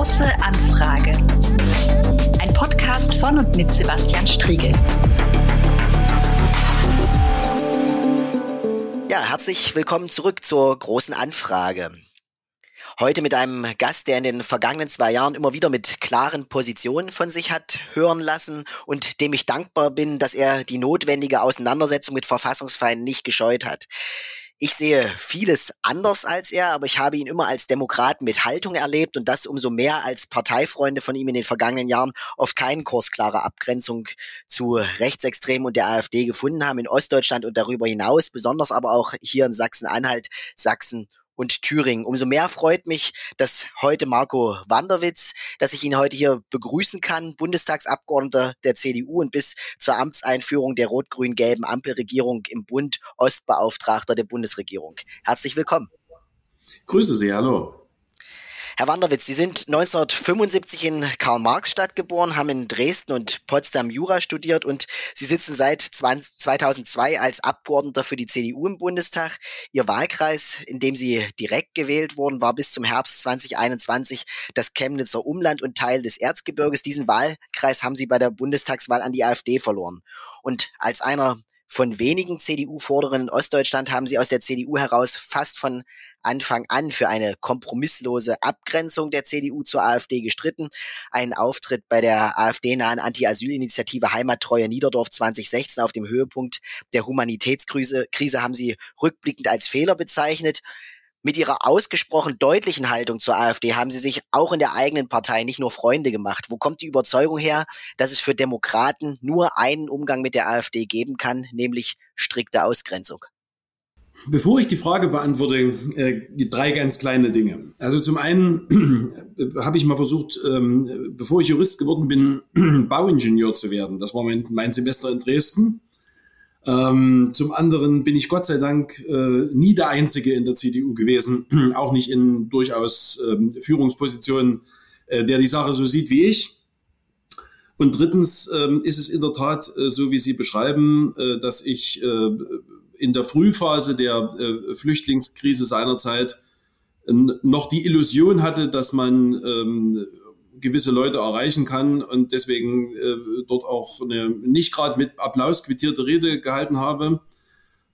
Große Anfrage. Ein Podcast von und mit Sebastian Striegel. Ja, herzlich willkommen zurück zur Großen Anfrage. Heute mit einem Gast, der in den vergangenen zwei Jahren immer wieder mit klaren Positionen von sich hat hören lassen und dem ich dankbar bin, dass er die notwendige Auseinandersetzung mit Verfassungsfeinden nicht gescheut hat. Ich sehe vieles anders als er, aber ich habe ihn immer als Demokraten mit Haltung erlebt und das umso mehr als Parteifreunde von ihm in den vergangenen Jahren oft keinen Kurs klarer Abgrenzung zu Rechtsextremen und der AfD gefunden haben in Ostdeutschland und darüber hinaus, besonders aber auch hier in Sachsen-Anhalt, Sachsen und Thüringen. Umso mehr freut mich, dass heute Marco Wanderwitz, dass ich ihn heute hier begrüßen kann, Bundestagsabgeordneter der CDU und bis zur Amtseinführung der rot-grün-gelben Ampelregierung im Bund Ostbeauftragter der Bundesregierung. Herzlich willkommen. Grüße Sie, hallo. Herr Wanderwitz, Sie sind 1975 in Karl-Marx-Stadt geboren, haben in Dresden und Potsdam Jura studiert und Sie sitzen seit 2002 als Abgeordneter für die CDU im Bundestag. Ihr Wahlkreis, in dem Sie direkt gewählt wurden, war bis zum Herbst 2021 das Chemnitzer Umland und Teil des Erzgebirges. Diesen Wahlkreis haben Sie bei der Bundestagswahl an die AfD verloren. Und als einer von wenigen CDU-Forderern in Ostdeutschland haben sie aus der CDU heraus fast von Anfang an für eine kompromisslose Abgrenzung der CDU zur AfD gestritten. Ein Auftritt bei der AfD-nahen Anti-Asyl-Initiative Heimattreue Niederdorf 2016 auf dem Höhepunkt der Humanitätskrise Krise haben sie rückblickend als Fehler bezeichnet. Mit ihrer ausgesprochen deutlichen Haltung zur AfD haben sie sich auch in der eigenen Partei nicht nur Freunde gemacht. Wo kommt die Überzeugung her, dass es für Demokraten nur einen Umgang mit der AfD geben kann, nämlich strikte Ausgrenzung? Bevor ich die Frage beantworte, äh, drei ganz kleine Dinge. Also zum einen äh, habe ich mal versucht, ähm, bevor ich Jurist geworden bin, Bauingenieur zu werden. Das war mein, mein Semester in Dresden. Ähm, zum anderen bin ich Gott sei Dank äh, nie der Einzige in der CDU gewesen, auch nicht in durchaus ähm, Führungspositionen, äh, der die Sache so sieht wie ich. Und drittens ähm, ist es in der Tat äh, so, wie Sie beschreiben, äh, dass ich äh, in der Frühphase der äh, Flüchtlingskrise seinerzeit noch die Illusion hatte, dass man ähm, gewisse Leute erreichen kann und deswegen äh, dort auch eine nicht gerade mit Applaus quittierte Rede gehalten habe.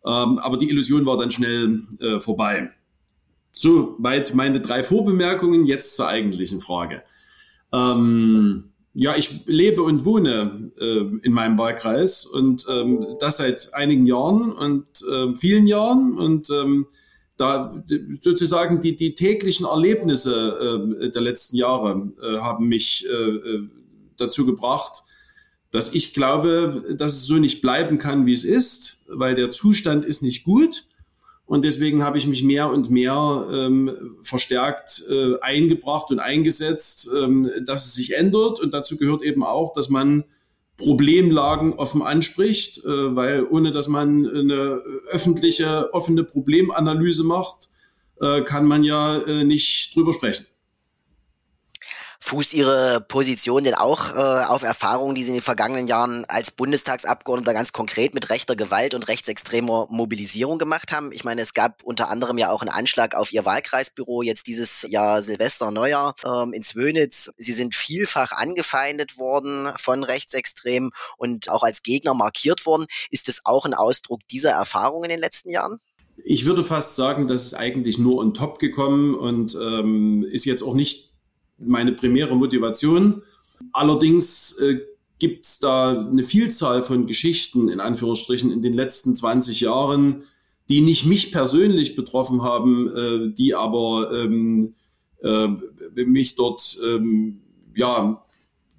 Ähm, aber die Illusion war dann schnell äh, vorbei. Soweit meine drei Vorbemerkungen. Jetzt zur eigentlichen Frage. Ähm, ja, ich lebe und wohne äh, in meinem Wahlkreis und ähm, das seit einigen Jahren und äh, vielen Jahren und ähm, da sozusagen die, die täglichen Erlebnisse äh, der letzten Jahre äh, haben mich äh, äh, dazu gebracht, dass ich glaube, dass es so nicht bleiben kann, wie es ist, weil der Zustand ist nicht gut und deswegen habe ich mich mehr und mehr ähm, verstärkt äh, eingebracht und eingesetzt, ähm, dass es sich ändert. Und dazu gehört eben auch, dass man Problemlagen offen anspricht, äh, weil ohne dass man eine öffentliche, offene Problemanalyse macht, äh, kann man ja äh, nicht drüber sprechen. Fußt Ihre Position denn auch äh, auf Erfahrungen, die Sie in den vergangenen Jahren als Bundestagsabgeordneter ganz konkret mit rechter Gewalt und rechtsextremer Mobilisierung gemacht haben? Ich meine, es gab unter anderem ja auch einen Anschlag auf Ihr Wahlkreisbüro jetzt dieses Jahr Silvester Neujahr ähm, in Zwönitz. Sie sind vielfach angefeindet worden von Rechtsextremen und auch als Gegner markiert worden. Ist das auch ein Ausdruck dieser Erfahrung in den letzten Jahren? Ich würde fast sagen, das ist eigentlich nur on top gekommen und ähm, ist jetzt auch nicht meine primäre Motivation. Allerdings äh, gibt es da eine Vielzahl von Geschichten, in Anführungsstrichen, in den letzten 20 Jahren, die nicht mich persönlich betroffen haben, äh, die aber ähm, äh, mich dort ähm, ja,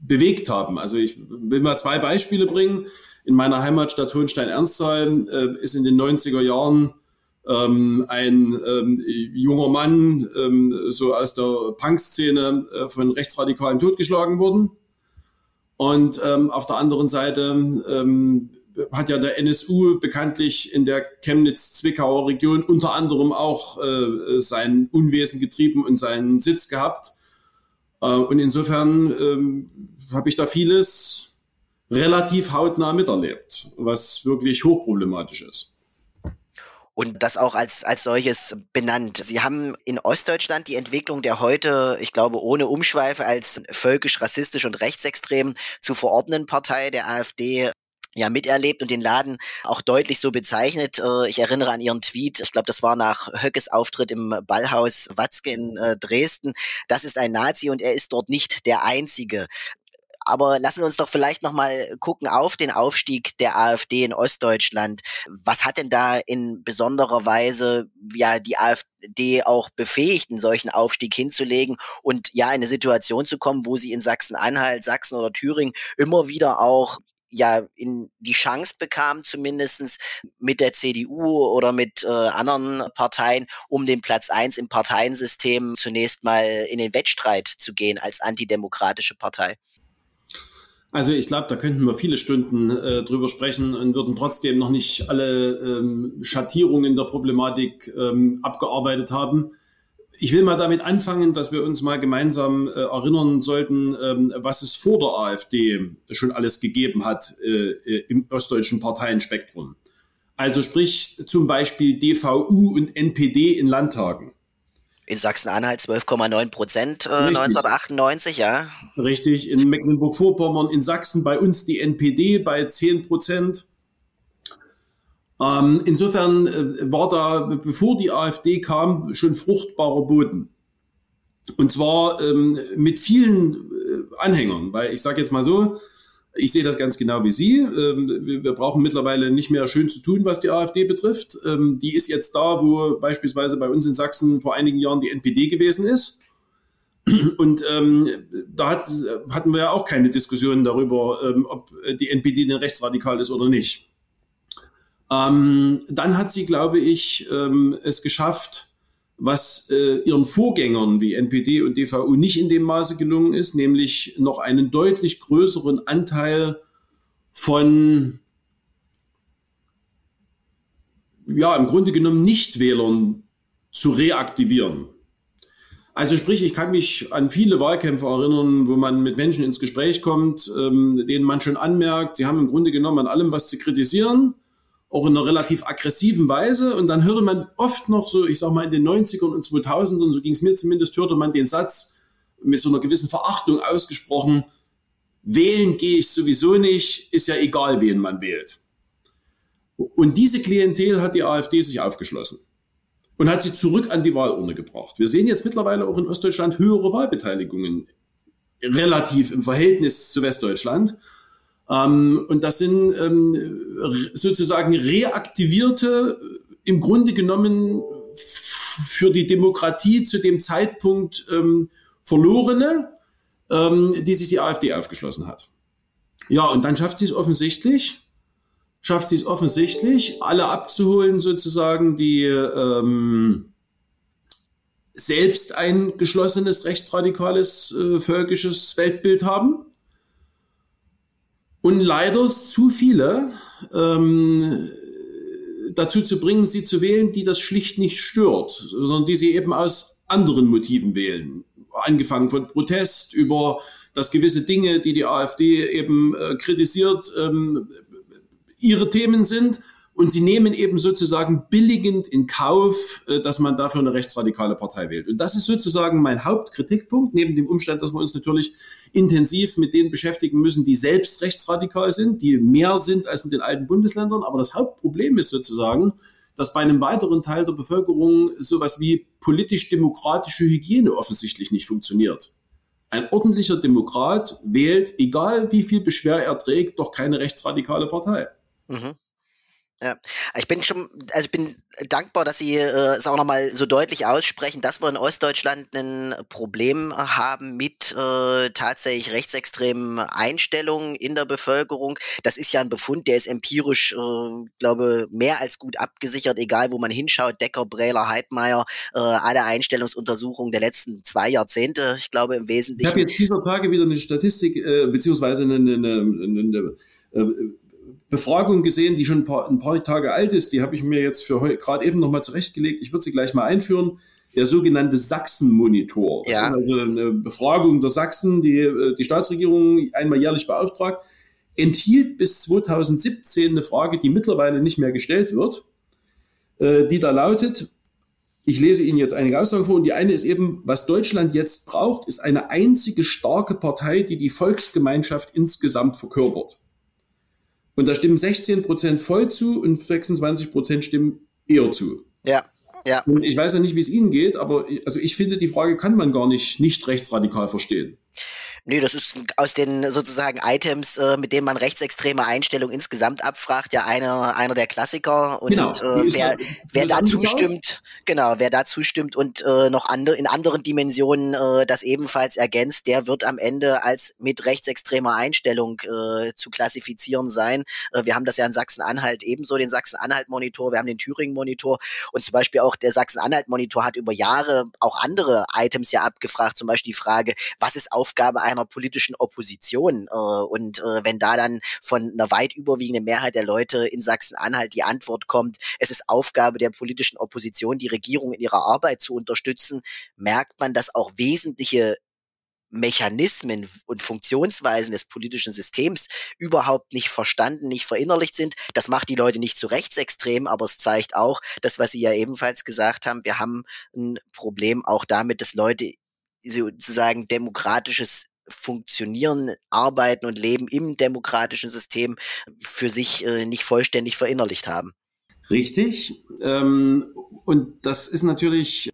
bewegt haben. Also ich will mal zwei Beispiele bringen. In meiner Heimatstadt Hohenstein-Ernsthal äh, ist in den 90er Jahren ähm, ein ähm, junger Mann ähm, so aus der Punk-Szene äh, von Rechtsradikalen totgeschlagen worden. Und ähm, auf der anderen Seite ähm, hat ja der NSU bekanntlich in der Chemnitz-Zwickauer Region unter anderem auch äh, sein Unwesen getrieben und seinen Sitz gehabt. Äh, und insofern ähm, habe ich da vieles relativ hautnah miterlebt, was wirklich hochproblematisch ist. Und das auch als, als solches benannt. Sie haben in Ostdeutschland die Entwicklung der heute, ich glaube, ohne Umschweife als völkisch, rassistisch und rechtsextrem zu verordnenden Partei der AfD ja miterlebt und den Laden auch deutlich so bezeichnet. Äh, ich erinnere an ihren Tweet, ich glaube, das war nach Höckes Auftritt im Ballhaus Watzke in äh, Dresden. Das ist ein Nazi und er ist dort nicht der Einzige. Aber lassen Sie uns doch vielleicht nochmal gucken auf den Aufstieg der AfD in Ostdeutschland. Was hat denn da in besonderer Weise ja die AfD auch befähigt, einen solchen Aufstieg hinzulegen und ja in eine Situation zu kommen, wo sie in Sachsen-Anhalt, Sachsen oder Thüringen immer wieder auch ja in die Chance bekam, zumindestens mit der CDU oder mit äh, anderen Parteien, um den Platz eins im Parteiensystem zunächst mal in den Wettstreit zu gehen als antidemokratische Partei. Also ich glaube, da könnten wir viele Stunden äh, drüber sprechen und würden trotzdem noch nicht alle ähm, Schattierungen der Problematik ähm, abgearbeitet haben. Ich will mal damit anfangen, dass wir uns mal gemeinsam äh, erinnern sollten, ähm, was es vor der AfD schon alles gegeben hat äh, äh im ostdeutschen Parteienspektrum. Also sprich zum Beispiel DVU und NPD in Landtagen in Sachsen-Anhalt 12,9 Prozent äh, 1998, ja. Richtig, in Mecklenburg-Vorpommern, in Sachsen bei uns die NPD bei 10 Prozent. Ähm, insofern äh, war da, bevor die AfD kam, schon fruchtbarer Boden. Und zwar ähm, mit vielen äh, Anhängern, weil ich sage jetzt mal so, ich sehe das ganz genau wie Sie. Ähm, wir brauchen mittlerweile nicht mehr schön zu tun, was die AfD betrifft. Ähm, die ist jetzt da, wo beispielsweise bei uns in Sachsen vor einigen Jahren die NPD gewesen ist. Und ähm, da hat, hatten wir ja auch keine Diskussionen darüber, ähm, ob die NPD denn rechtsradikal ist oder nicht. Ähm, dann hat sie, glaube ich, ähm, es geschafft, was äh, ihren Vorgängern wie NPD und DVU nicht in dem Maße gelungen ist, nämlich noch einen deutlich größeren Anteil von, ja, im Grunde genommen Nichtwählern zu reaktivieren. Also sprich, ich kann mich an viele Wahlkämpfe erinnern, wo man mit Menschen ins Gespräch kommt, ähm, denen man schon anmerkt, sie haben im Grunde genommen an allem was zu kritisieren auch in einer relativ aggressiven Weise. Und dann hörte man oft noch so, ich sag mal in den 90ern und 2000ern, so ging es mir zumindest, hörte man den Satz mit so einer gewissen Verachtung ausgesprochen, wählen gehe ich sowieso nicht, ist ja egal, wen man wählt. Und diese Klientel hat die AfD sich aufgeschlossen und hat sie zurück an die Wahlurne gebracht. Wir sehen jetzt mittlerweile auch in Ostdeutschland höhere Wahlbeteiligungen relativ im Verhältnis zu Westdeutschland. Ähm, und das sind ähm, sozusagen reaktivierte, im Grunde genommen für die Demokratie zu dem Zeitpunkt ähm, verlorene, ähm, die sich die AfD aufgeschlossen hat. Ja, und dann schafft sie es offensichtlich, schafft sie es offensichtlich, alle abzuholen sozusagen, die ähm, selbst ein geschlossenes rechtsradikales äh, völkisches Weltbild haben und leider zu viele ähm, dazu zu bringen, sie zu wählen, die das schlicht nicht stört, sondern die sie eben aus anderen Motiven wählen. Angefangen von Protest über dass gewisse Dinge, die die AfD eben äh, kritisiert, ähm, ihre Themen sind und sie nehmen eben sozusagen billigend in Kauf, äh, dass man dafür eine rechtsradikale Partei wählt. Und das ist sozusagen mein Hauptkritikpunkt, neben dem Umstand, dass wir uns natürlich intensiv mit denen beschäftigen müssen, die selbst rechtsradikal sind, die mehr sind als in den alten Bundesländern. Aber das Hauptproblem ist sozusagen, dass bei einem weiteren Teil der Bevölkerung sowas wie politisch-demokratische Hygiene offensichtlich nicht funktioniert. Ein ordentlicher Demokrat wählt, egal wie viel Beschwer er trägt, doch keine rechtsradikale Partei. Mhm. Ja, ich bin schon, also ich bin dankbar, dass Sie äh, es auch nochmal so deutlich aussprechen, dass wir in Ostdeutschland ein Problem haben mit äh, tatsächlich rechtsextremen Einstellungen in der Bevölkerung. Das ist ja ein Befund, der ist empirisch, äh, glaube mehr als gut abgesichert, egal wo man hinschaut. Decker, Brähler, Heidmeier, äh, alle Einstellungsuntersuchungen der letzten zwei Jahrzehnte, ich glaube im Wesentlichen. Ich habe jetzt dieser Tage wieder eine Statistik, äh, beziehungsweise eine, eine, eine, eine äh, Befragung gesehen, die schon ein paar, ein paar Tage alt ist. Die habe ich mir jetzt für gerade eben nochmal zurechtgelegt. Ich würde sie gleich mal einführen. Der sogenannte Sachsen-Monitor. Das ja. ist also eine Befragung der Sachsen, die äh, die Staatsregierung einmal jährlich beauftragt, enthielt bis 2017 eine Frage, die mittlerweile nicht mehr gestellt wird. äh, die da lautet, ich lese Ihnen jetzt einige Aussagen vor und die eine ist eben, was Deutschland jetzt braucht, ist eine einzige starke Partei, die die Volksgemeinschaft insgesamt verkörpert. Und da stimmen 16 Prozent voll zu und 26 Prozent stimmen eher zu. Ja, ja. Und ich weiß ja nicht, wie es Ihnen geht, aber also ich finde, die Frage kann man gar nicht nicht rechtsradikal verstehen. Nee, das ist aus den sozusagen Items, äh, mit denen man rechtsextreme Einstellungen insgesamt abfragt, ja einer, einer der Klassiker. Und genau, äh, wer, wer da zustimmt, genau, wer da zustimmt und äh, noch andere, in anderen Dimensionen äh, das ebenfalls ergänzt, der wird am Ende als mit rechtsextremer Einstellung äh, zu klassifizieren sein. Äh, wir haben das ja in Sachsen-Anhalt ebenso, den Sachsen-Anhalt-Monitor, wir haben den Thüringen-Monitor und zum Beispiel auch der Sachsen-Anhalt-Monitor hat über Jahre auch andere Items ja abgefragt, zum Beispiel die Frage, was ist Aufgabe einer einer politischen Opposition. Äh, und äh, wenn da dann von einer weit überwiegenden Mehrheit der Leute in Sachsen-Anhalt die Antwort kommt, es ist Aufgabe der politischen Opposition, die Regierung in ihrer Arbeit zu unterstützen, merkt man, dass auch wesentliche Mechanismen und Funktionsweisen des politischen Systems überhaupt nicht verstanden, nicht verinnerlicht sind. Das macht die Leute nicht zu rechtsextrem, aber es zeigt auch, das, was Sie ja ebenfalls gesagt haben, wir haben ein Problem auch damit, dass Leute sozusagen demokratisches Funktionieren, Arbeiten und Leben im demokratischen System für sich äh, nicht vollständig verinnerlicht haben. Richtig. Ähm, und das ist natürlich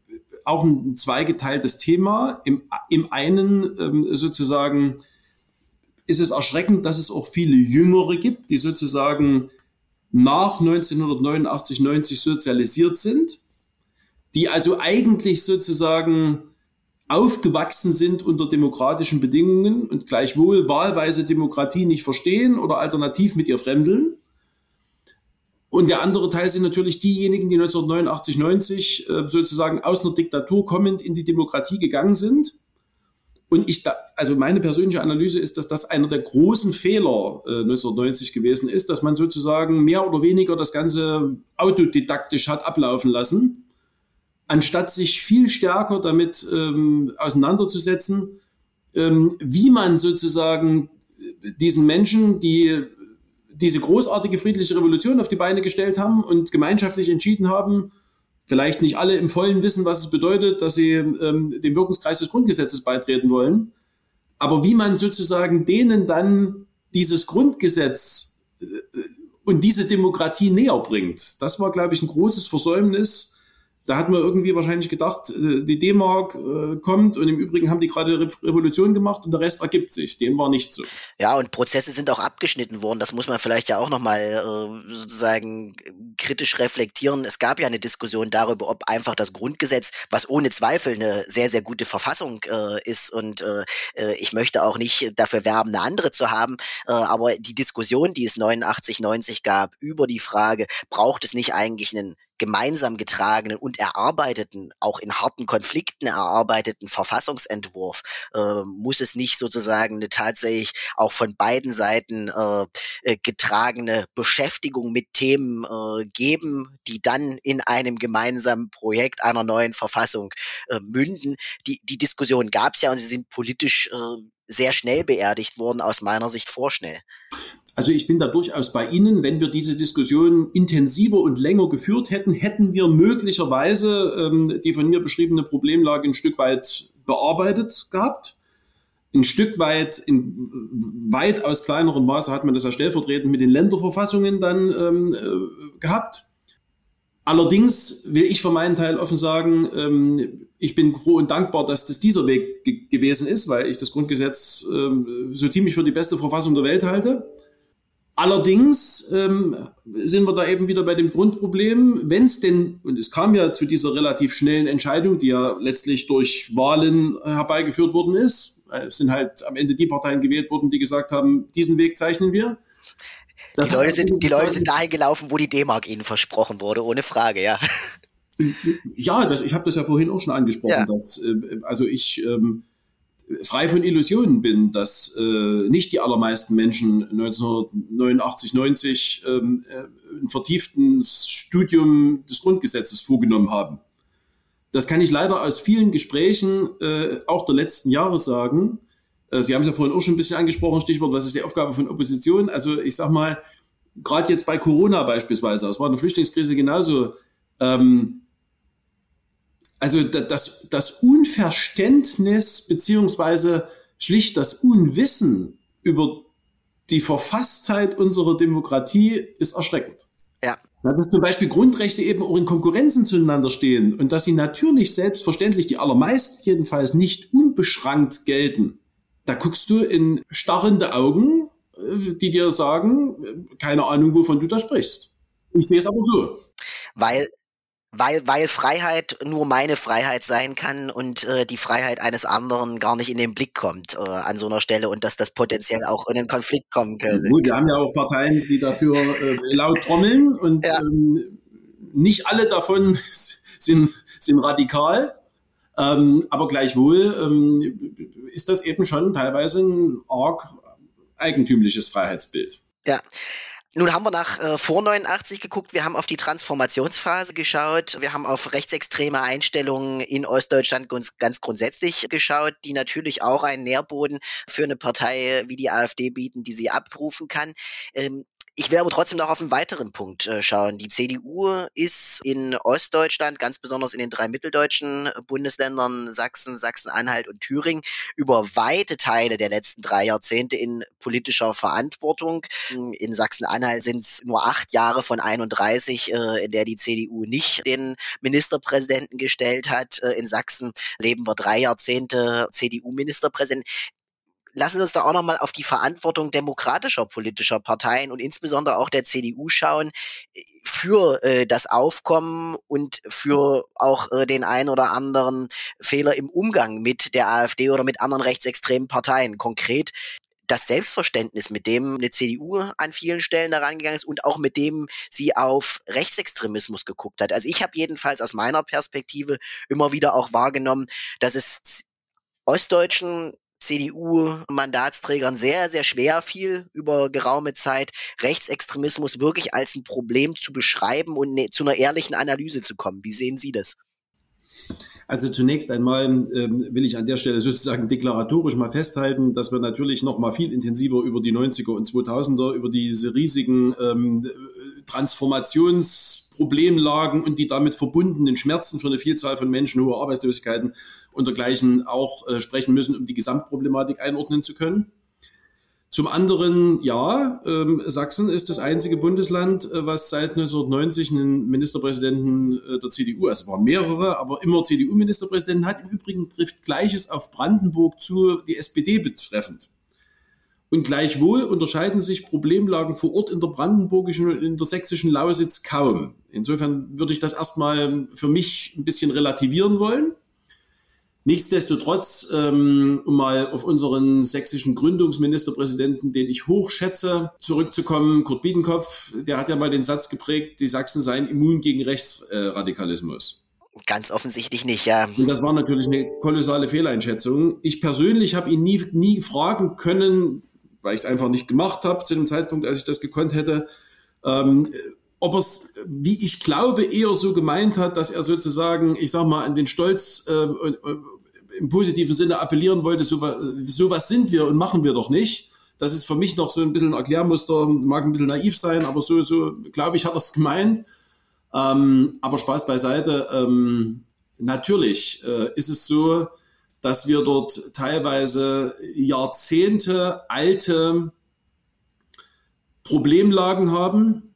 auch ein zweigeteiltes Thema. Im, im einen ähm, sozusagen ist es erschreckend, dass es auch viele Jüngere gibt, die sozusagen nach 1989, 90 sozialisiert sind, die also eigentlich sozusagen aufgewachsen sind unter demokratischen Bedingungen und gleichwohl wahlweise Demokratie nicht verstehen oder alternativ mit ihr fremdeln. Und der andere Teil sind natürlich diejenigen, die 1989, 90 äh, sozusagen aus einer Diktatur kommend in die Demokratie gegangen sind. Und ich, da, also meine persönliche Analyse ist, dass das einer der großen Fehler äh, 1990 gewesen ist, dass man sozusagen mehr oder weniger das Ganze autodidaktisch hat ablaufen lassen anstatt sich viel stärker damit ähm, auseinanderzusetzen, ähm, wie man sozusagen diesen Menschen, die diese großartige friedliche Revolution auf die Beine gestellt haben und gemeinschaftlich entschieden haben, vielleicht nicht alle im vollen wissen, was es bedeutet, dass sie ähm, dem Wirkungskreis des Grundgesetzes beitreten wollen, aber wie man sozusagen denen dann dieses Grundgesetz äh, und diese Demokratie näher bringt. Das war, glaube ich, ein großes Versäumnis da hat man irgendwie wahrscheinlich gedacht, äh, die D-Mark äh, kommt und im Übrigen haben die gerade Revolution gemacht und der Rest ergibt sich. Dem war nicht so. Ja, und Prozesse sind auch abgeschnitten worden. Das muss man vielleicht ja auch nochmal äh, sozusagen kritisch reflektieren. Es gab ja eine Diskussion darüber, ob einfach das Grundgesetz, was ohne Zweifel eine sehr, sehr gute Verfassung äh, ist und äh, äh ich möchte auch nicht dafür werben, eine andere zu haben, äh, aber die Diskussion, die es 89, 90 gab über die Frage, braucht es nicht eigentlich einen gemeinsam getragenen und erarbeiteten, auch in harten Konflikten erarbeiteten Verfassungsentwurf äh, muss es nicht sozusagen eine tatsächlich auch von beiden Seiten äh, äh, getragene Beschäftigung mit Themen äh, geben, die dann in einem gemeinsamen Projekt einer neuen Verfassung äh, münden. Die, die Diskussion gab es ja und sie sind politisch äh, sehr schnell beerdigt worden, aus meiner Sicht vorschnell. Also ich bin da durchaus bei Ihnen. Wenn wir diese Diskussion intensiver und länger geführt hätten, hätten wir möglicherweise ähm, die von mir beschriebene Problemlage ein Stück weit bearbeitet gehabt. Ein Stück weit, in weitaus kleinerem Maße hat man das ja stellvertretend mit den Länderverfassungen dann ähm, äh, gehabt. Allerdings will ich für meinen Teil offen sagen, ähm, ich bin froh und dankbar, dass das dieser Weg ge gewesen ist, weil ich das Grundgesetz ähm, so ziemlich für die beste Verfassung der Welt halte. Allerdings ähm, sind wir da eben wieder bei dem Grundproblem, wenn es denn, und es kam ja zu dieser relativ schnellen Entscheidung, die ja letztlich durch Wahlen herbeigeführt worden ist, es sind halt am Ende die Parteien gewählt worden, die gesagt haben, diesen Weg zeichnen wir. Das die Leute, sind, die Leute sind dahin gelaufen, wo die D-Mark ihnen versprochen wurde, ohne Frage, ja. Ja, das, ich habe das ja vorhin auch schon angesprochen, ja. dass äh, also ich ähm, frei von Illusionen bin, dass äh, nicht die allermeisten Menschen 1989, 90 ähm, äh, ein vertieftes Studium des Grundgesetzes vorgenommen haben. Das kann ich leider aus vielen Gesprächen äh, auch der letzten Jahre sagen. Äh, Sie haben es ja vorhin auch schon ein bisschen angesprochen, Stichwort, was ist die Aufgabe von Opposition? Also ich sag mal, gerade jetzt bei Corona beispielsweise, es war eine Flüchtlingskrise genauso, ähm, also das, das Unverständnis beziehungsweise schlicht das Unwissen über die Verfasstheit unserer Demokratie ist erschreckend. Ja. Dass zum Beispiel Grundrechte eben auch in Konkurrenzen zueinander stehen und dass sie natürlich selbstverständlich, die allermeisten jedenfalls, nicht unbeschrankt gelten. Da guckst du in starrende Augen, äh, die dir sagen, keine Ahnung, wovon du da sprichst. Ich sehe es aber so. Weil weil, weil Freiheit nur meine Freiheit sein kann und äh, die Freiheit eines anderen gar nicht in den Blick kommt äh, an so einer Stelle und dass das potenziell auch in einen Konflikt kommen könnte. Gut, wir haben ja auch Parteien, die dafür äh, laut trommeln und ja. ähm, nicht alle davon sind, sind radikal. Ähm, aber gleichwohl ähm, ist das eben schon teilweise ein arg eigentümliches Freiheitsbild. Ja. Nun haben wir nach äh, vor 89 geguckt, wir haben auf die Transformationsphase geschaut, wir haben auf rechtsextreme Einstellungen in Ostdeutschland ganz, ganz grundsätzlich geschaut, die natürlich auch einen Nährboden für eine Partei wie die AfD bieten, die sie abrufen kann. Ähm, ich will aber trotzdem noch auf einen weiteren Punkt äh, schauen. Die CDU ist in Ostdeutschland, ganz besonders in den drei mitteldeutschen Bundesländern Sachsen, Sachsen-Anhalt und Thüringen, über weite Teile der letzten drei Jahrzehnte in politischer Verantwortung. In Sachsen-Anhalt sind es nur acht Jahre von 31, äh, in der die CDU nicht den Ministerpräsidenten gestellt hat. Äh, in Sachsen leben wir drei Jahrzehnte CDU-Ministerpräsident lassen Sie uns da auch nochmal auf die Verantwortung demokratischer politischer Parteien und insbesondere auch der CDU schauen für äh, das Aufkommen und für auch äh, den ein oder anderen Fehler im Umgang mit der AfD oder mit anderen rechtsextremen Parteien. Konkret das Selbstverständnis, mit dem eine CDU an vielen Stellen da rangegangen ist und auch mit dem sie auf Rechtsextremismus geguckt hat. Also ich habe jedenfalls aus meiner Perspektive immer wieder auch wahrgenommen, dass es ostdeutschen CDU-Mandatsträgern sehr, sehr schwer fiel, über geraume Zeit Rechtsextremismus wirklich als ein Problem zu beschreiben und ne, zu einer ehrlichen Analyse zu kommen. Wie sehen Sie das? Also zunächst einmal ähm, will ich an der Stelle sozusagen deklaratorisch mal festhalten, dass wir natürlich noch mal viel intensiver über die 90er und 2000er, über diese riesigen ähm, Transformationsproblemlagen und die damit verbundenen Schmerzen für eine Vielzahl von Menschen, hohe Arbeitslosigkeiten und dergleichen auch äh, sprechen müssen, um die Gesamtproblematik einordnen zu können. Zum anderen, ja, ähm, Sachsen ist das einzige Bundesland, äh, was seit 1990 einen Ministerpräsidenten äh, der CDU, also waren mehrere, aber immer CDU-Ministerpräsidenten hat. Im Übrigen trifft Gleiches auf Brandenburg zu, die SPD betreffend. Und gleichwohl unterscheiden sich Problemlagen vor Ort in der brandenburgischen und in der sächsischen Lausitz kaum. Insofern würde ich das erstmal für mich ein bisschen relativieren wollen. Nichtsdestotrotz, ähm, um mal auf unseren sächsischen Gründungsministerpräsidenten, den ich hochschätze, zurückzukommen, Kurt Biedenkopf, der hat ja mal den Satz geprägt, die Sachsen seien immun gegen Rechtsradikalismus. Ganz offensichtlich nicht, ja. Und das war natürlich eine kolossale Fehleinschätzung. Ich persönlich habe ihn nie, nie fragen können, weil ich es einfach nicht gemacht habe zu dem Zeitpunkt, als ich das gekonnt hätte, ähm, ob er es, wie ich glaube, eher so gemeint hat, dass er sozusagen, ich sag mal, an den Stolz äh, im positiven Sinne appellieren wollte, so, so was sind wir und machen wir doch nicht. Das ist für mich noch so ein bisschen ein Erklärmuster, mag ein bisschen naiv sein, aber so, so glaube ich, hat er es gemeint. Ähm, aber Spaß beiseite. Ähm, natürlich äh, ist es so, dass wir dort teilweise Jahrzehnte alte Problemlagen haben,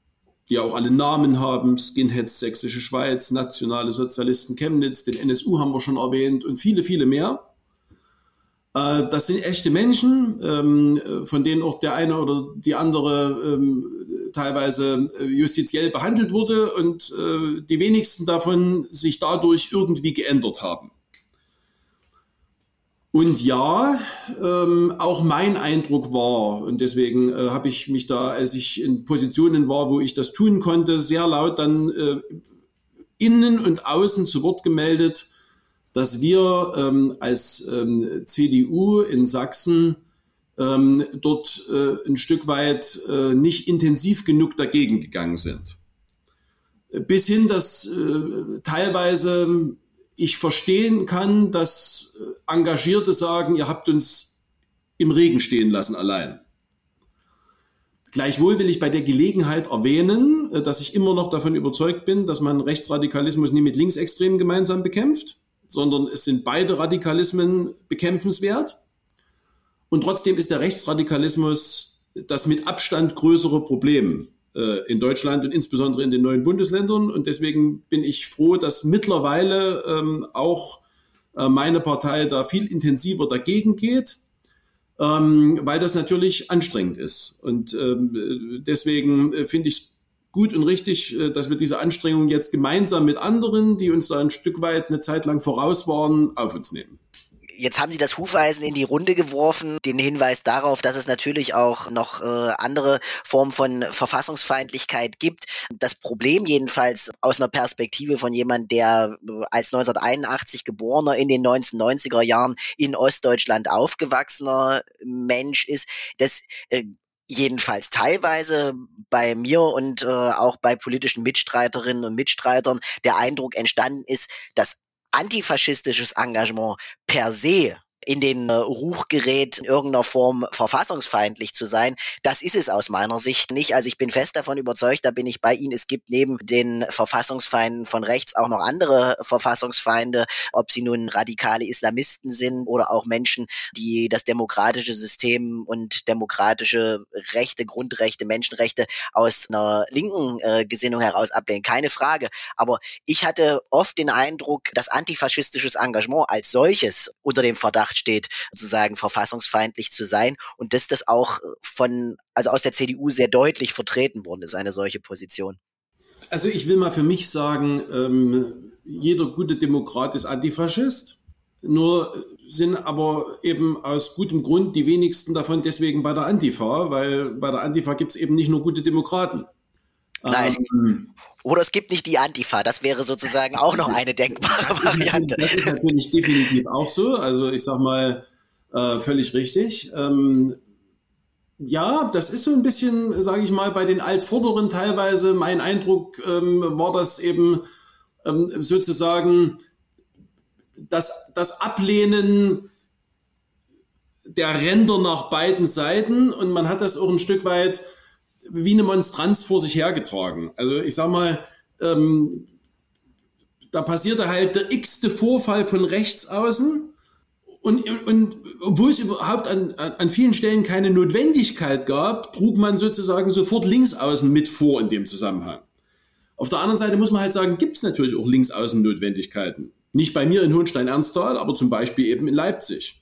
die auch alle Namen haben, Skinheads, Sächsische Schweiz, Nationale Sozialisten Chemnitz, den NSU haben wir schon erwähnt und viele, viele mehr. Äh, das sind echte Menschen, ähm, von denen auch der eine oder die andere ähm, teilweise äh, justiziell behandelt wurde und äh, die wenigsten davon sich dadurch irgendwie geändert haben. Und ja, ähm, auch mein Eindruck war, und deswegen äh, habe ich mich da, als ich in Positionen war, wo ich das tun konnte, sehr laut dann äh, innen und außen zu Wort gemeldet, dass wir ähm, als ähm, CDU in Sachsen ähm, dort äh, ein Stück weit äh, nicht intensiv genug dagegen gegangen sind. Bis hin, dass äh, teilweise ich verstehen kann, dass äh, Engagierte sagen, ihr habt uns im Regen stehen lassen allein. Gleichwohl will ich bei der Gelegenheit erwähnen, äh, dass ich immer noch davon überzeugt bin, dass man Rechtsradikalismus nie mit Linksextremen gemeinsam bekämpft, sondern es sind beide Radikalismen bekämpfenswert. Und trotzdem ist der Rechtsradikalismus das mit Abstand größere Problem in Deutschland und insbesondere in den neuen Bundesländern. Und deswegen bin ich froh, dass mittlerweile ähm, auch äh, meine Partei da viel intensiver dagegen geht, ähm, weil das natürlich anstrengend ist. Und ähm, deswegen äh, finde ich gut und richtig, äh, dass wir diese Anstrengung jetzt gemeinsam mit anderen, die uns da ein Stück weit eine Zeit lang voraus waren, auf uns nehmen. Jetzt haben Sie das Hufeisen in die Runde geworfen, den Hinweis darauf, dass es natürlich auch noch äh, andere Formen von Verfassungsfeindlichkeit gibt. Das Problem jedenfalls aus einer Perspektive von jemand, der äh, als 1981 geborener in den 1990er Jahren in Ostdeutschland aufgewachsener Mensch ist, das äh, jedenfalls teilweise bei mir und äh, auch bei politischen Mitstreiterinnen und Mitstreitern der Eindruck entstanden ist, dass antifaschistisches Engagement per se in den äh, Ruch gerät, in irgendeiner Form verfassungsfeindlich zu sein. Das ist es aus meiner Sicht nicht. Also ich bin fest davon überzeugt, da bin ich bei Ihnen. Es gibt neben den Verfassungsfeinden von rechts auch noch andere Verfassungsfeinde, ob sie nun radikale Islamisten sind oder auch Menschen, die das demokratische System und demokratische Rechte, Grundrechte, Menschenrechte aus einer linken äh, Gesinnung heraus ablehnen. Keine Frage. Aber ich hatte oft den Eindruck, dass antifaschistisches Engagement als solches unter dem Steht, sozusagen verfassungsfeindlich zu sein und dass das auch von, also aus der CDU sehr deutlich vertreten worden ist, eine solche Position. Also ich will mal für mich sagen, ähm, jeder gute Demokrat ist Antifaschist. Nur sind aber eben aus gutem Grund die wenigsten davon deswegen bei der Antifa, weil bei der Antifa gibt es eben nicht nur gute Demokraten. Nein, ähm, oder es gibt nicht die Antifa. Das wäre sozusagen auch noch eine denkbare Variante. Das ist natürlich definitiv auch so. Also ich sag mal äh, völlig richtig. Ähm, ja, das ist so ein bisschen, sage ich mal, bei den Altvorderen teilweise. Mein Eindruck ähm, war das eben ähm, sozusagen das, das Ablehnen der Ränder nach beiden Seiten und man hat das auch ein Stück weit wie eine Monstranz vor sich hergetragen. Also ich sag mal, ähm, da passierte halt der x-te Vorfall von rechts außen. Und, und obwohl es überhaupt an, an vielen Stellen keine Notwendigkeit gab, trug man sozusagen sofort linksaußen mit vor in dem Zusammenhang. Auf der anderen Seite muss man halt sagen, gibt es natürlich auch linksaußen Notwendigkeiten. Nicht bei mir in Hohenstein-Ernsthal, aber zum Beispiel eben in Leipzig.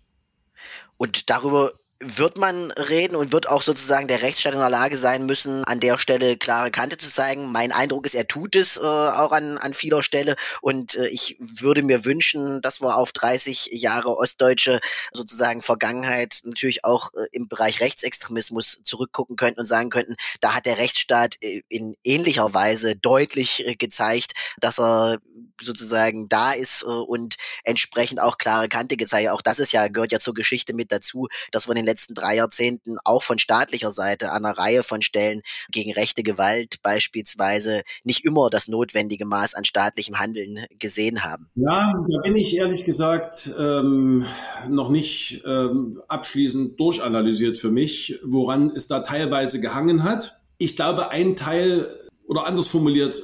Und darüber wird man reden und wird auch sozusagen der Rechtsstaat in der Lage sein müssen, an der Stelle klare Kante zu zeigen. Mein Eindruck ist, er tut es äh, auch an, an vieler Stelle und äh, ich würde mir wünschen, dass wir auf 30 Jahre ostdeutsche sozusagen Vergangenheit natürlich auch äh, im Bereich Rechtsextremismus zurückgucken könnten und sagen könnten, da hat der Rechtsstaat äh, in ähnlicher Weise deutlich äh, gezeigt, dass er sozusagen da ist äh, und entsprechend auch klare Kante gezeigt. Auch das ist ja, gehört ja zur Geschichte mit dazu, dass wir in den letzten drei Jahrzehnten auch von staatlicher Seite an einer Reihe von Stellen gegen rechte Gewalt beispielsweise nicht immer das notwendige Maß an staatlichem Handeln gesehen haben. Ja, da bin ich ehrlich gesagt ähm, noch nicht ähm, abschließend durchanalysiert für mich, woran es da teilweise gehangen hat. Ich glaube, ein Teil oder anders formuliert,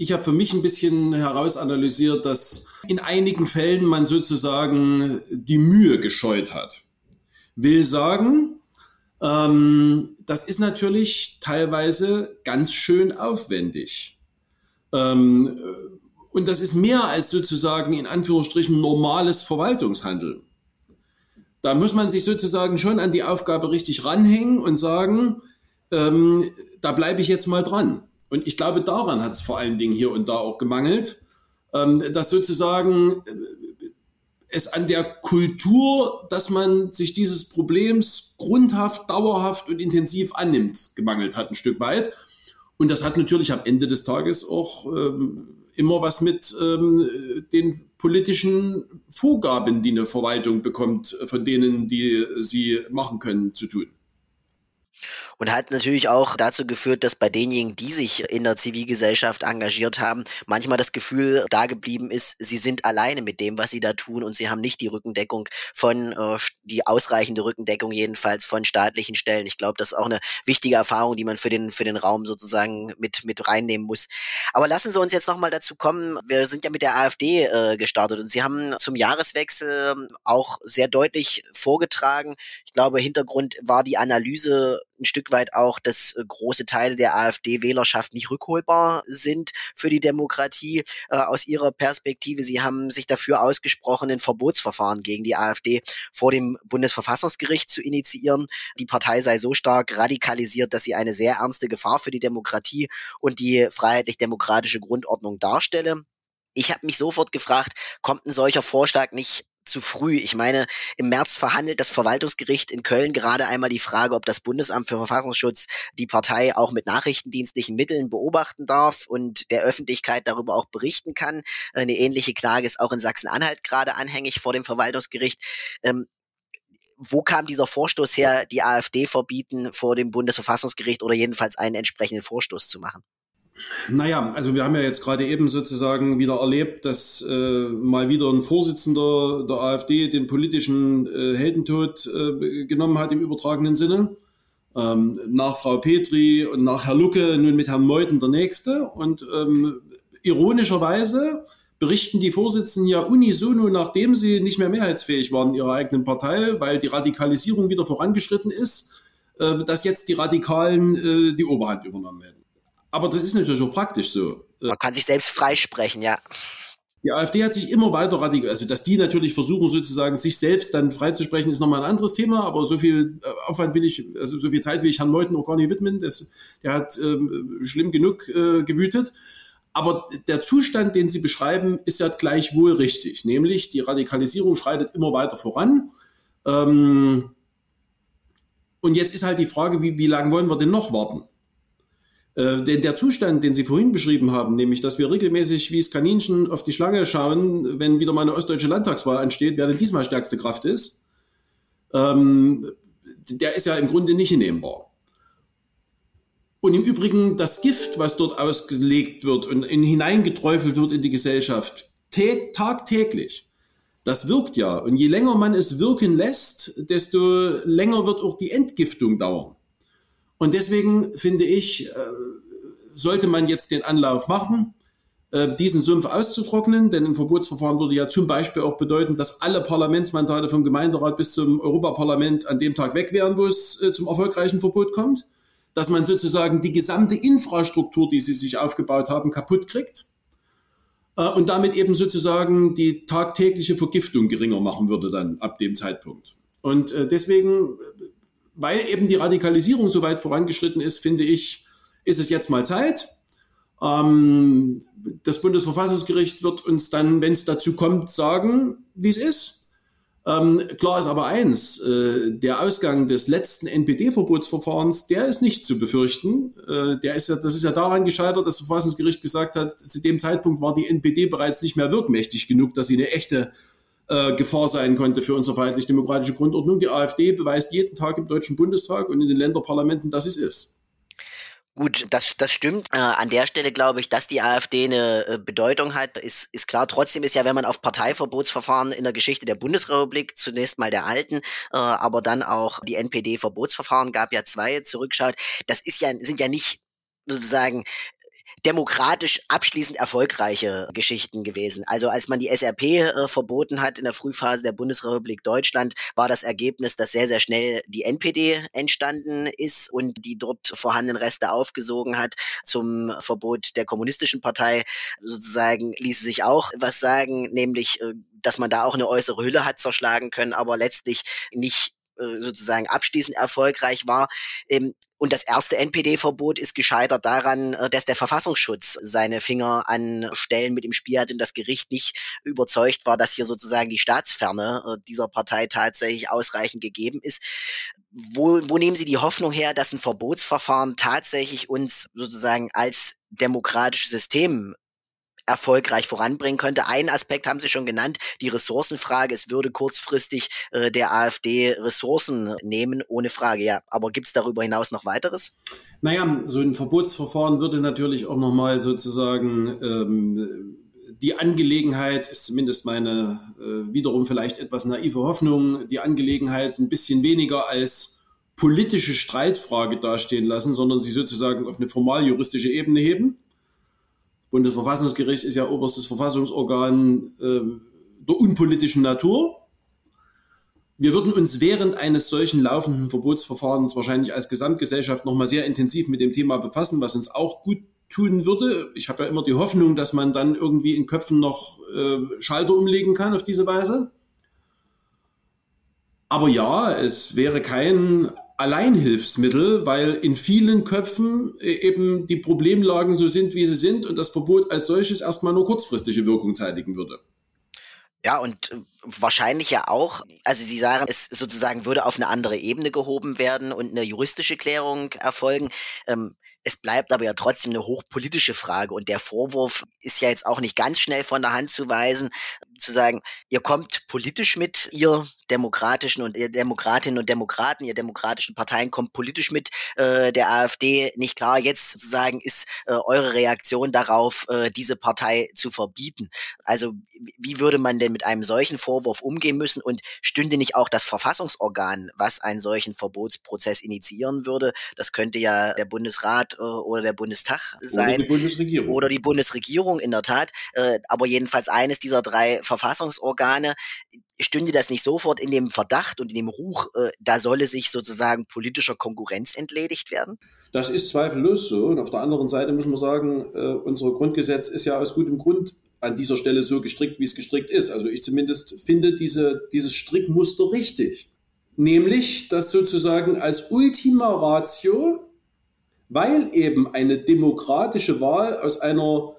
ich habe für mich ein bisschen herausanalysiert, dass in einigen Fällen man sozusagen die Mühe gescheut hat. Will sagen, ähm, das ist natürlich teilweise ganz schön aufwendig. Ähm, und das ist mehr als sozusagen in Anführungsstrichen normales Verwaltungshandeln. Da muss man sich sozusagen schon an die Aufgabe richtig ranhängen und sagen, ähm, da bleibe ich jetzt mal dran. Und ich glaube, daran hat es vor allen Dingen hier und da auch gemangelt, ähm, dass sozusagen äh, es an der Kultur, dass man sich dieses Problems grundhaft, dauerhaft und intensiv annimmt, gemangelt hat ein Stück weit. Und das hat natürlich am Ende des Tages auch ähm, immer was mit ähm, den politischen Vorgaben, die eine Verwaltung bekommt, von denen, die sie machen können, zu tun. Und hat natürlich auch dazu geführt, dass bei denjenigen, die sich in der Zivilgesellschaft engagiert haben, manchmal das Gefühl da geblieben ist, sie sind alleine mit dem, was sie da tun und sie haben nicht die Rückendeckung von, äh, die ausreichende Rückendeckung jedenfalls von staatlichen Stellen. Ich glaube, das ist auch eine wichtige Erfahrung, die man für den, für den Raum sozusagen mit, mit reinnehmen muss. Aber lassen Sie uns jetzt nochmal dazu kommen. Wir sind ja mit der AfD äh, gestartet und Sie haben zum Jahreswechsel auch sehr deutlich vorgetragen. Ich glaube, Hintergrund war die Analyse ein Stück weit auch, dass äh, große Teile der AfD-Wählerschaft nicht rückholbar sind für die Demokratie äh, aus ihrer Perspektive. Sie haben sich dafür ausgesprochen, ein Verbotsverfahren gegen die AfD vor dem Bundesverfassungsgericht zu initiieren. Die Partei sei so stark radikalisiert, dass sie eine sehr ernste Gefahr für die Demokratie und die freiheitlich-demokratische Grundordnung darstelle. Ich habe mich sofort gefragt, kommt ein solcher Vorschlag nicht zu früh. Ich meine, im März verhandelt das Verwaltungsgericht in Köln gerade einmal die Frage, ob das Bundesamt für Verfassungsschutz die Partei auch mit nachrichtendienstlichen Mitteln beobachten darf und der Öffentlichkeit darüber auch berichten kann. Eine ähnliche Klage ist auch in Sachsen-Anhalt gerade anhängig vor dem Verwaltungsgericht. Ähm, wo kam dieser Vorstoß her, die AfD verbieten, vor dem Bundesverfassungsgericht oder jedenfalls einen entsprechenden Vorstoß zu machen? Naja, also wir haben ja jetzt gerade eben sozusagen wieder erlebt, dass äh, mal wieder ein Vorsitzender der AfD den politischen äh, Heldentod äh, genommen hat im übertragenen Sinne. Ähm, nach Frau Petri und nach Herr Lucke nun mit Herrn Meuthen der Nächste. Und ähm, ironischerweise berichten die Vorsitzenden ja unisono, nachdem sie nicht mehr mehrheitsfähig waren in ihrer eigenen Partei, weil die Radikalisierung wieder vorangeschritten ist, äh, dass jetzt die Radikalen äh, die Oberhand übernommen werden. Aber das ist natürlich auch praktisch so. Man kann sich selbst freisprechen, ja. Die AfD hat sich immer weiter radikal, also dass die natürlich versuchen sozusagen sich selbst dann freizusprechen, ist nochmal ein anderes Thema, aber so viel äh, Aufwand will ich, also so viel Zeit will ich Herrn Meuthen auch gar nicht widmen, das, der hat ähm, schlimm genug äh, gewütet. Aber der Zustand, den Sie beschreiben, ist ja gleichwohl richtig, nämlich die Radikalisierung schreitet immer weiter voran. Ähm, und jetzt ist halt die Frage, wie, wie lange wollen wir denn noch warten? Äh, denn der Zustand, den Sie vorhin beschrieben haben, nämlich, dass wir regelmäßig wie das Kaninchen auf die Schlange schauen, wenn wieder mal eine ostdeutsche Landtagswahl ansteht, wer denn diesmal stärkste Kraft ist, ähm, der ist ja im Grunde nicht hinnehmbar. Und im Übrigen das Gift, was dort ausgelegt wird und in, hineingeträufelt wird in die Gesellschaft, tagtäglich, das wirkt ja. Und je länger man es wirken lässt, desto länger wird auch die Entgiftung dauern. Und deswegen finde ich, äh, sollte man jetzt den Anlauf machen, äh, diesen Sumpf auszutrocknen, denn ein Verbotsverfahren würde ja zum Beispiel auch bedeuten, dass alle Parlamentsmandate vom Gemeinderat bis zum Europaparlament an dem Tag weg wären, wo es äh, zum erfolgreichen Verbot kommt, dass man sozusagen die gesamte Infrastruktur, die sie sich aufgebaut haben, kaputt kriegt und damit eben sozusagen die tagtägliche Vergiftung geringer machen würde dann ab dem Zeitpunkt. Und deswegen weil eben die Radikalisierung so weit vorangeschritten ist, finde ich, ist es jetzt mal Zeit. Ähm, das Bundesverfassungsgericht wird uns dann, wenn es dazu kommt, sagen, wie es ist. Ähm, klar ist aber eins, äh, der Ausgang des letzten NPD-Verbotsverfahrens, der ist nicht zu befürchten. Äh, der ist ja, das ist ja daran gescheitert, dass das Verfassungsgericht gesagt hat, zu dem Zeitpunkt war die NPD bereits nicht mehr wirkmächtig genug, dass sie eine echte äh, Gefahr sein konnte für unsere freiheitlich-demokratische Grundordnung. Die AfD beweist jeden Tag im Deutschen Bundestag und in den Länderparlamenten, dass es ist. Gut, das, das stimmt. Äh, an der Stelle glaube ich, dass die AfD eine äh, Bedeutung hat, ist, ist klar. Trotzdem ist ja, wenn man auf Parteiverbotsverfahren in der Geschichte der Bundesrepublik, zunächst mal der alten, äh, aber dann auch die NPD-Verbotsverfahren, gab ja zwei, zurückschaut, das ist ja, sind ja nicht sozusagen demokratisch abschließend erfolgreiche Geschichten gewesen. Also als man die SRP äh, verboten hat in der Frühphase der Bundesrepublik Deutschland, war das Ergebnis, dass sehr, sehr schnell die NPD entstanden ist und die dort vorhandenen Reste aufgesogen hat. Zum Verbot der kommunistischen Partei sozusagen ließe sich auch was sagen, nämlich äh, dass man da auch eine äußere Hülle hat zerschlagen können, aber letztlich nicht sozusagen abschließend erfolgreich war. Ähm, und das erste NPD-Verbot ist gescheitert daran, äh, dass der Verfassungsschutz seine Finger an Stellen mit im Spiel hat und das Gericht nicht überzeugt war, dass hier sozusagen die Staatsferne äh, dieser Partei tatsächlich ausreichend gegeben ist. Wo, wo nehmen Sie die Hoffnung her, dass ein Verbotsverfahren tatsächlich uns sozusagen als demokratisches System erfolgreich voranbringen könnte. Einen Aspekt haben Sie schon genannt, die Ressourcenfrage. Es würde kurzfristig äh, der AfD Ressourcen nehmen, ohne Frage. Ja, aber gibt es darüber hinaus noch weiteres? Naja, so ein Verbotsverfahren würde natürlich auch nochmal sozusagen ähm, die Angelegenheit, ist zumindest meine äh, wiederum vielleicht etwas naive Hoffnung, die Angelegenheit ein bisschen weniger als politische Streitfrage dastehen lassen, sondern sie sozusagen auf eine formal juristische Ebene heben. Bundesverfassungsgericht ist ja oberstes Verfassungsorgan äh, der unpolitischen Natur. Wir würden uns während eines solchen laufenden Verbotsverfahrens wahrscheinlich als Gesamtgesellschaft nochmal sehr intensiv mit dem Thema befassen, was uns auch gut tun würde. Ich habe ja immer die Hoffnung, dass man dann irgendwie in Köpfen noch äh, Schalter umlegen kann auf diese Weise. Aber ja, es wäre kein Alleinhilfsmittel, weil in vielen Köpfen äh, eben die Problemlagen so sind, wie sie sind und das Verbot als solches erstmal nur kurzfristige Wirkung zeitigen würde. Ja, und äh, wahrscheinlich ja auch, also Sie sagen, es sozusagen würde auf eine andere Ebene gehoben werden und eine juristische Klärung erfolgen. Ähm, es bleibt aber ja trotzdem eine hochpolitische Frage und der Vorwurf ist ja jetzt auch nicht ganz schnell von der Hand zu weisen, zu sagen, ihr kommt politisch mit, ihr demokratischen und ihr Demokratinnen und Demokraten, ihr demokratischen Parteien kommt politisch mit äh, der AfD nicht klar. Jetzt sozusagen ist äh, eure Reaktion darauf, äh, diese Partei zu verbieten. Also wie würde man denn mit einem solchen Vorwurf umgehen müssen und stünde nicht auch das Verfassungsorgan, was einen solchen Verbotsprozess initiieren würde? Das könnte ja der Bundesrat äh, oder der Bundestag sein. Oder die Bundesregierung. Oder die Bundesregierung in der Tat. Äh, aber jedenfalls eines dieser drei Verfassungsorgane stünde das nicht sofort in dem Verdacht und in dem Ruch, äh, da solle sich sozusagen politischer Konkurrenz entledigt werden? Das ist zweifellos so. Und auf der anderen Seite muss man sagen, äh, unser Grundgesetz ist ja aus gutem Grund an dieser Stelle so gestrickt, wie es gestrickt ist. Also ich zumindest finde diese, dieses Strickmuster richtig. Nämlich, dass sozusagen als Ultima Ratio, weil eben eine demokratische Wahl aus einer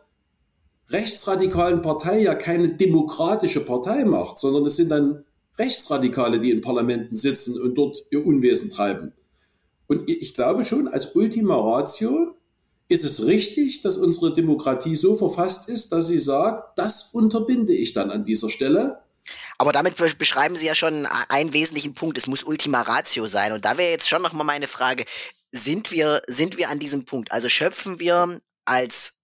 rechtsradikalen Partei ja keine demokratische Partei macht, sondern es sind dann Rechtsradikale, die in Parlamenten sitzen und dort ihr Unwesen treiben. Und ich glaube schon, als Ultima Ratio ist es richtig, dass unsere Demokratie so verfasst ist, dass sie sagt, das unterbinde ich dann an dieser Stelle. Aber damit beschreiben Sie ja schon einen wesentlichen Punkt. Es muss Ultima Ratio sein. Und da wäre jetzt schon nochmal meine Frage, sind wir, sind wir an diesem Punkt? Also schöpfen wir als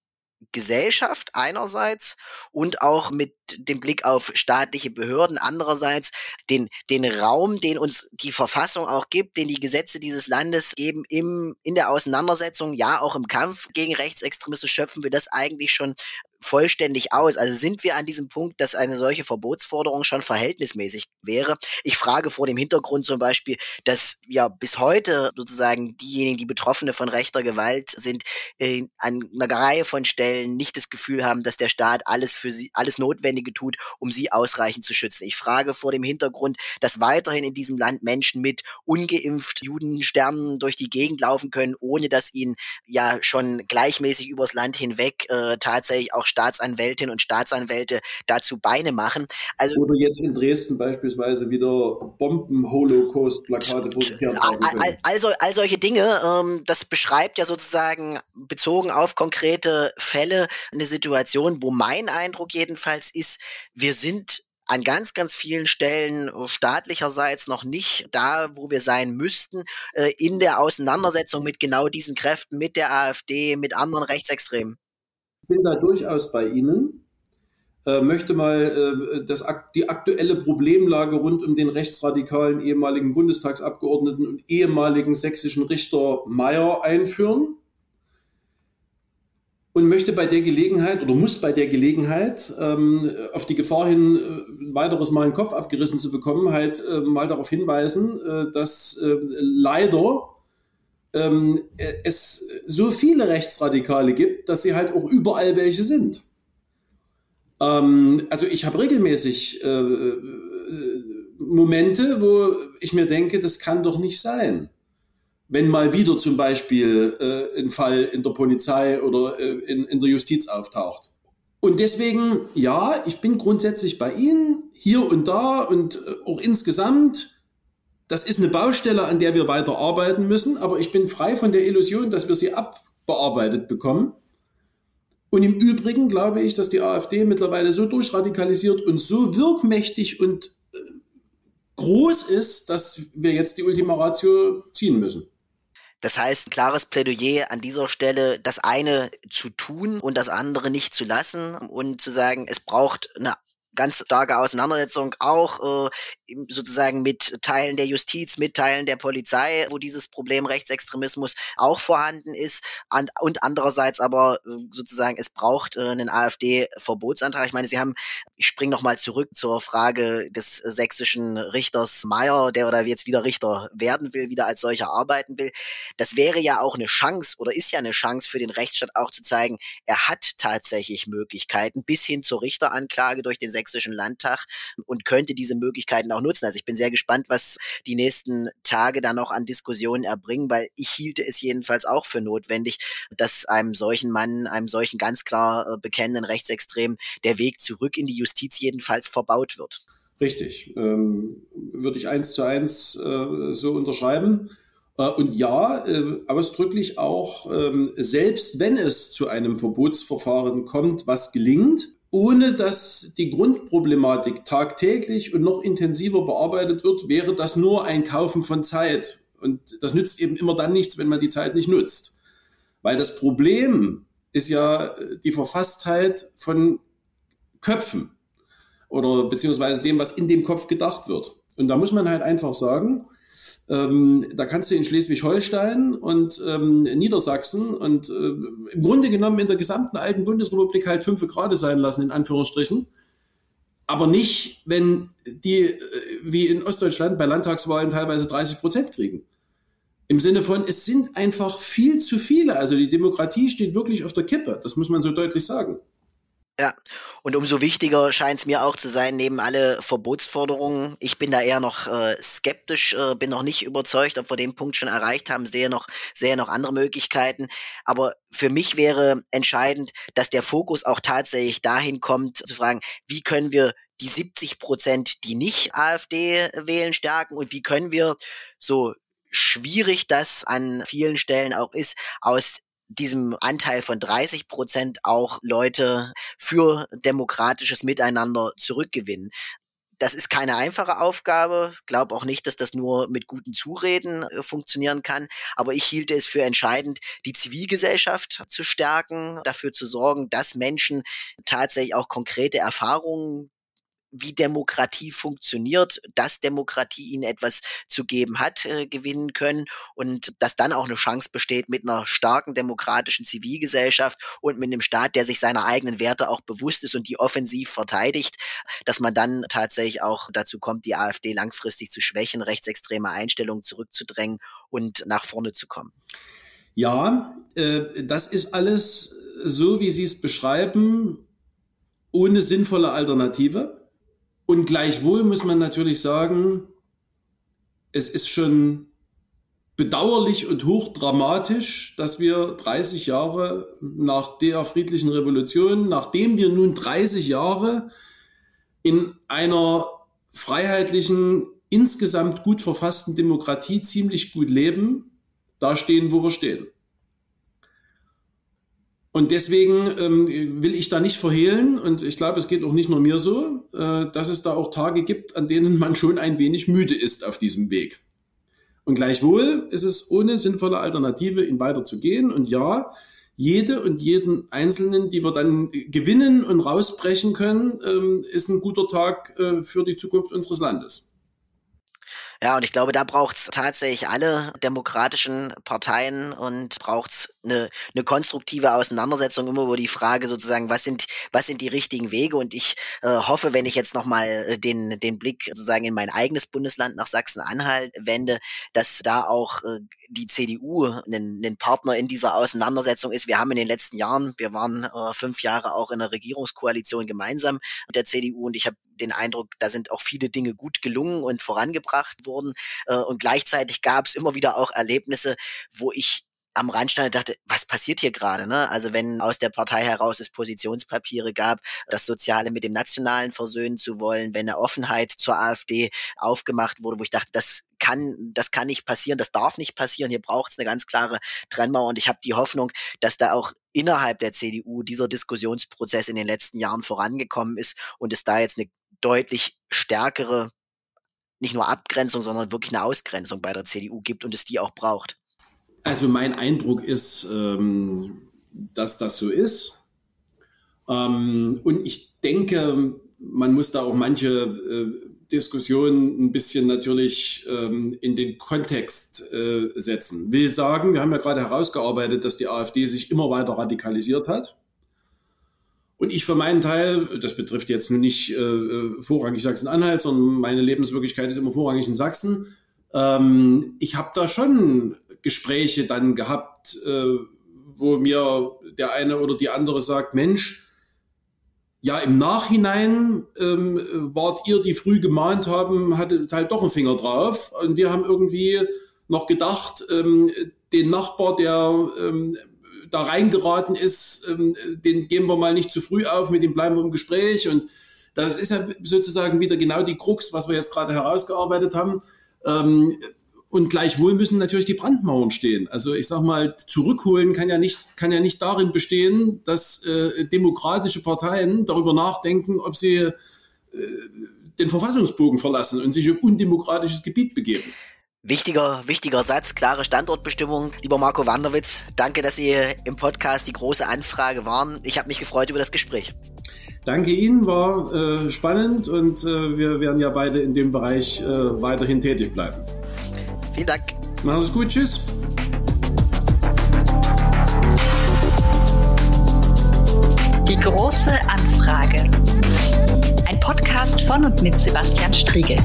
Gesellschaft einerseits und auch mit dem Blick auf staatliche Behörden andererseits den, den Raum, den uns die Verfassung auch gibt, den die Gesetze dieses Landes geben im, in der Auseinandersetzung, ja auch im Kampf gegen Rechtsextremismus schöpfen wir das eigentlich schon vollständig aus. Also sind wir an diesem Punkt, dass eine solche Verbotsforderung schon verhältnismäßig wäre. Ich frage vor dem Hintergrund zum Beispiel, dass ja bis heute sozusagen diejenigen, die Betroffene von rechter Gewalt sind, äh, an einer Reihe von Stellen nicht das Gefühl haben, dass der Staat alles für sie, alles Notwendige tut, um sie ausreichend zu schützen. Ich frage vor dem Hintergrund, dass weiterhin in diesem Land Menschen mit ungeimpft Judensternen durch die Gegend laufen können, ohne dass ihnen ja schon gleichmäßig übers Land hinweg äh, tatsächlich auch Staatsanwältinnen und Staatsanwälte dazu Beine machen. Also, Oder jetzt in Dresden beispielsweise wieder Bomben-Holocaust-Plakate vor sich all, also all solche Dinge, ähm, das beschreibt ja sozusagen bezogen auf konkrete Fälle eine Situation, wo mein Eindruck jedenfalls ist, wir sind an ganz, ganz vielen Stellen staatlicherseits noch nicht da, wo wir sein müssten, äh, in der Auseinandersetzung mit genau diesen Kräften, mit der AfD, mit anderen Rechtsextremen bin da durchaus bei Ihnen. Äh, möchte mal äh, das, die aktuelle Problemlage rund um den rechtsradikalen ehemaligen Bundestagsabgeordneten und ehemaligen sächsischen Richter Meyer einführen und möchte bei der Gelegenheit oder muss bei der Gelegenheit ähm, auf die Gefahr hin, äh, weiteres Mal einen Kopf abgerissen zu bekommen, halt äh, mal darauf hinweisen, äh, dass äh, leider ähm, es so viele Rechtsradikale gibt, dass sie halt auch überall welche sind. Ähm, also ich habe regelmäßig äh, äh, Momente, wo ich mir denke, das kann doch nicht sein. Wenn mal wieder zum Beispiel äh, ein Fall in der Polizei oder äh, in, in der Justiz auftaucht. Und deswegen, ja, ich bin grundsätzlich bei Ihnen, hier und da und äh, auch insgesamt das ist eine Baustelle, an der wir weiter arbeiten müssen, aber ich bin frei von der Illusion, dass wir sie abbearbeitet bekommen. Und im Übrigen glaube ich, dass die AfD mittlerweile so durchradikalisiert und so wirkmächtig und äh, groß ist, dass wir jetzt die Ultima Ratio ziehen müssen. Das heißt, klares Plädoyer an dieser Stelle, das eine zu tun und das andere nicht zu lassen und zu sagen, es braucht eine ganz starke Auseinandersetzung auch äh, sozusagen mit Teilen der Justiz, mit Teilen der Polizei, wo dieses Problem Rechtsextremismus auch vorhanden ist. Und, und andererseits aber äh, sozusagen, es braucht äh, einen AfD-Verbotsantrag. Ich meine, Sie haben, ich springe nochmal zurück zur Frage des sächsischen Richters Meyer, der oder jetzt wieder Richter werden will, wieder als solcher arbeiten will. Das wäre ja auch eine Chance oder ist ja eine Chance für den Rechtsstaat auch zu zeigen, er hat tatsächlich Möglichkeiten bis hin zur Richteranklage durch den Sächsischen Landtag und könnte diese Möglichkeiten auch nutzen. Also ich bin sehr gespannt, was die nächsten Tage da noch an Diskussionen erbringen, weil ich hielte es jedenfalls auch für notwendig, dass einem solchen Mann, einem solchen ganz klar äh, bekennenden Rechtsextrem der Weg zurück in die Justiz jedenfalls verbaut wird. Richtig, ähm, würde ich eins zu eins äh, so unterschreiben. Äh, und ja, äh, ausdrücklich auch, ähm, selbst wenn es zu einem Verbotsverfahren kommt, was gelingt, ohne dass die Grundproblematik tagtäglich und noch intensiver bearbeitet wird, wäre das nur ein Kaufen von Zeit. Und das nützt eben immer dann nichts, wenn man die Zeit nicht nutzt. Weil das Problem ist ja äh, die Verfasstheit von Köpfen oder beziehungsweise dem, was in dem Kopf gedacht wird. Und da muss man halt einfach sagen, ähm, da kannst du in Schleswig-Holstein und ähm, Niedersachsen und äh, im Grunde genommen in der gesamten alten Bundesrepublik halt fünf Grad sein lassen, in Anführungsstrichen. Aber nicht, wenn die, äh, wie in Ostdeutschland, bei Landtagswahlen teilweise 30 Prozent kriegen. Im Sinne von, es sind einfach viel zu viele. Also die Demokratie steht wirklich auf der Kippe. Das muss man so deutlich sagen. Ja, und umso wichtiger scheint es mir auch zu sein, neben alle Verbotsforderungen. Ich bin da eher noch äh, skeptisch, äh, bin noch nicht überzeugt, ob wir den Punkt schon erreicht haben, sehe noch, sehe noch andere Möglichkeiten. Aber für mich wäre entscheidend, dass der Fokus auch tatsächlich dahin kommt, zu fragen, wie können wir die 70 Prozent, die nicht AfD wählen, stärken und wie können wir so schwierig das an vielen Stellen auch ist, aus diesem Anteil von 30 Prozent auch Leute für demokratisches Miteinander zurückgewinnen. Das ist keine einfache Aufgabe. Glaube auch nicht, dass das nur mit guten Zureden äh, funktionieren kann. Aber ich hielte es für entscheidend, die Zivilgesellschaft zu stärken, dafür zu sorgen, dass Menschen tatsächlich auch konkrete Erfahrungen wie Demokratie funktioniert, dass Demokratie ihnen etwas zu geben hat, äh, gewinnen können und dass dann auch eine Chance besteht mit einer starken demokratischen Zivilgesellschaft und mit einem Staat, der sich seiner eigenen Werte auch bewusst ist und die offensiv verteidigt, dass man dann tatsächlich auch dazu kommt, die AfD langfristig zu schwächen, rechtsextreme Einstellungen zurückzudrängen und nach vorne zu kommen. Ja, äh, das ist alles so, wie Sie es beschreiben, ohne sinnvolle Alternative. Und gleichwohl muss man natürlich sagen, es ist schon bedauerlich und hochdramatisch, dass wir 30 Jahre nach der friedlichen Revolution, nachdem wir nun 30 Jahre in einer freiheitlichen, insgesamt gut verfassten Demokratie ziemlich gut leben, da stehen, wo wir stehen. Und deswegen ähm, will ich da nicht verhehlen, und ich glaube, es geht auch nicht nur mir so, äh, dass es da auch Tage gibt, an denen man schon ein wenig müde ist auf diesem Weg. Und gleichwohl ist es ohne sinnvolle Alternative, ihn weiterzugehen. Und ja, jede und jeden Einzelnen, die wir dann gewinnen und rausbrechen können, ähm, ist ein guter Tag äh, für die Zukunft unseres Landes. Ja, und ich glaube, da braucht's tatsächlich alle demokratischen Parteien und braucht's eine, eine konstruktive Auseinandersetzung immer über die Frage sozusagen, was sind, was sind die richtigen Wege? Und ich äh, hoffe, wenn ich jetzt nochmal äh, den, den Blick sozusagen in mein eigenes Bundesland nach Sachsen-Anhalt wende, dass da auch äh, die CDU ein, ein Partner in dieser Auseinandersetzung ist. Wir haben in den letzten Jahren, wir waren äh, fünf Jahre auch in der Regierungskoalition gemeinsam mit der CDU und ich habe den Eindruck, da sind auch viele Dinge gut gelungen und vorangebracht worden. Äh, und gleichzeitig gab es immer wieder auch Erlebnisse, wo ich am Rand stand und dachte, was passiert hier gerade? Ne? Also wenn aus der Partei heraus es Positionspapiere gab, das Soziale mit dem Nationalen versöhnen zu wollen, wenn eine Offenheit zur AfD aufgemacht wurde, wo ich dachte, das kann, das kann nicht passieren, das darf nicht passieren. Hier braucht es eine ganz klare Trennmauer und ich habe die Hoffnung, dass da auch innerhalb der CDU dieser Diskussionsprozess in den letzten Jahren vorangekommen ist und es da jetzt eine deutlich stärkere nicht nur Abgrenzung, sondern wirklich eine Ausgrenzung bei der CDU gibt und es die auch braucht. Also mein Eindruck ist, ähm, dass das so ist. Ähm, und ich denke, man muss da auch manche äh, Diskussionen ein bisschen natürlich ähm, in den Kontext äh, setzen. Will sagen, wir haben ja gerade herausgearbeitet, dass die AfD sich immer weiter radikalisiert hat. Und ich für meinen Teil, das betrifft jetzt nur nicht äh, äh, vorrangig Sachsen-Anhalt, sondern meine Lebenswirklichkeit ist immer vorrangig in Sachsen. Ähm, ich habe da schon Gespräche dann gehabt, äh, wo mir der eine oder die andere sagt, Mensch, ja, im Nachhinein ähm, wart ihr, die früh gemahnt haben, hattet halt doch einen Finger drauf. Und wir haben irgendwie noch gedacht, ähm, den Nachbar, der ähm, da reingeraten ist, ähm, den geben wir mal nicht zu früh auf, mit dem bleiben wir im Gespräch. Und das ist ja sozusagen wieder genau die Krux, was wir jetzt gerade herausgearbeitet haben. Ähm, und gleichwohl müssen natürlich die Brandmauern stehen. Also ich sag mal, zurückholen kann ja nicht, kann ja nicht darin bestehen, dass äh, demokratische Parteien darüber nachdenken, ob sie äh, den Verfassungsbogen verlassen und sich auf undemokratisches Gebiet begeben. Wichtiger, wichtiger Satz, klare Standortbestimmung. Lieber Marco Wanderwitz, danke, dass Sie im Podcast die große Anfrage waren. Ich habe mich gefreut über das Gespräch. Danke Ihnen, war äh, spannend und äh, wir werden ja beide in dem Bereich äh, weiterhin tätig bleiben. Vielen Dank. Mach's es gut, tschüss. Die große Anfrage. Ein Podcast von und mit Sebastian Striegel.